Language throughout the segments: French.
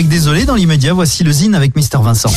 avec Désolé dans l'immédiat. Voici le Zine avec Mister Vincent.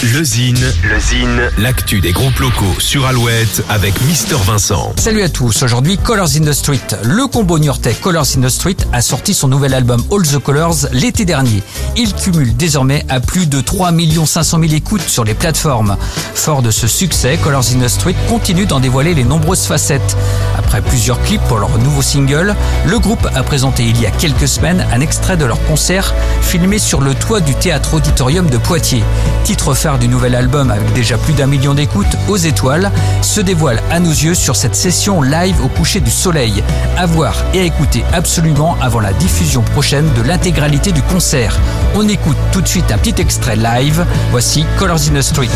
Le Zine, le Zine, l'actu des groupes locaux sur Alouette avec Mister Vincent. Salut à tous, aujourd'hui Colors in the Street. Le combo niortais Colors in the Street a sorti son nouvel album All the Colors l'été dernier. Il cumule désormais à plus de 3 500 000 écoutes sur les plateformes. Fort de ce succès, Colors in the Street continue d'en dévoiler les nombreuses facettes. Après plusieurs clips pour leur nouveau single, le groupe a présenté il y a quelques semaines un extrait de leur concert filmé sur le toit du théâtre auditorium de Poitiers. Titre du nouvel album avec déjà plus d'un million d'écoutes, aux étoiles, se dévoile à nos yeux sur cette session live au coucher du soleil. À voir et à écouter absolument avant la diffusion prochaine de l'intégralité du concert. On écoute tout de suite un petit extrait live. Voici Colors in the Street.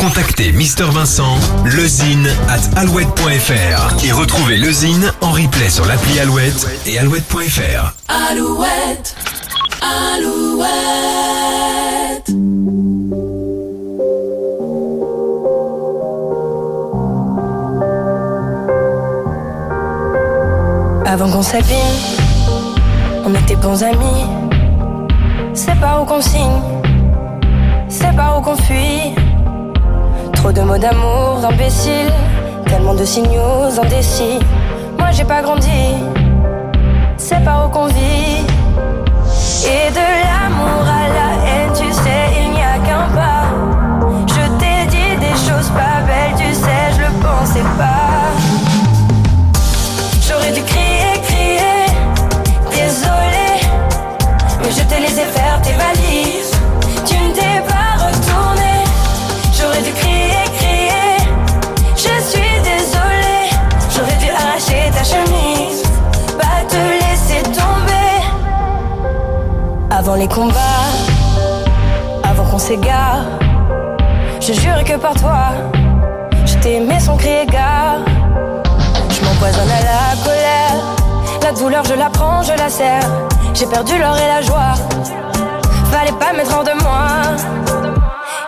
Contactez Mister Vincent, lezine at alouette.fr et retrouvez lezine en replay sur l'appli Alouette et alouette.fr. Alouette, Alouette. Avant qu'on s'abîme, on était bons amis. C'est pas où qu'on signe, c'est pas où qu'on fuit. Trop de mots d'amour imbéciles, tellement de signaux indécis. Moi j'ai pas grandi, c'est pas où qu'on vit. Et de l'amour à la les combats, avant qu'on s'égare, je jure que par toi, je t'ai aimé sans crier gare. Je m'empoisonne à la colère. La douleur, je la prends, je la serre. J'ai perdu l'or et la joie. Fallait pas mettre hors de moi.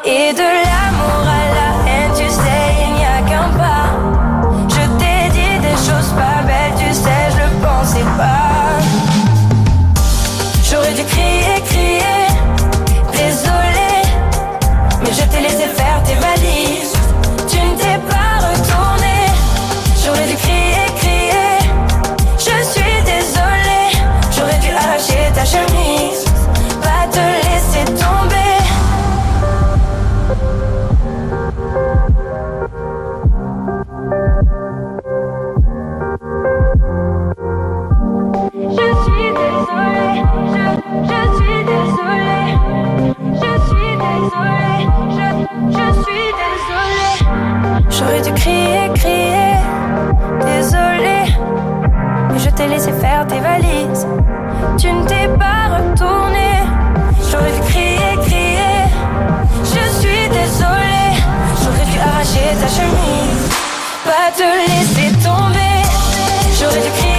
Et de l'amour à la t'ai laissé faire tes valises. Tu ne t'es pas retourné. J'aurais dû crier, crier. Je suis désolée. J'aurais dû arracher ta chemise. Pas te laisser tomber. J'aurais dû crier.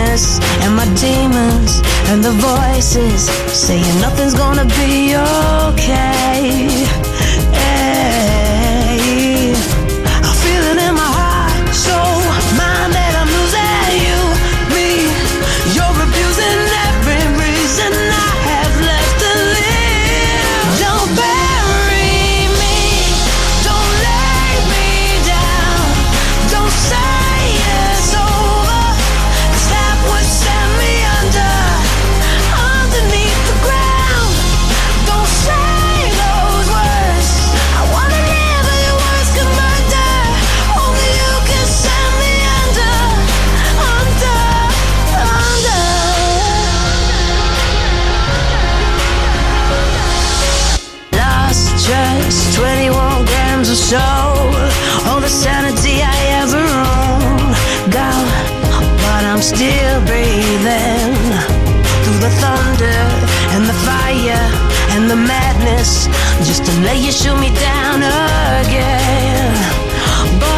Madness and my demons and the voices saying nothing's gonna be okay. 21 grams of soul. All the sanity I ever owned. Gone, but I'm still breathing. Through the thunder and the fire and the madness. Just to lay you shoot me down again. But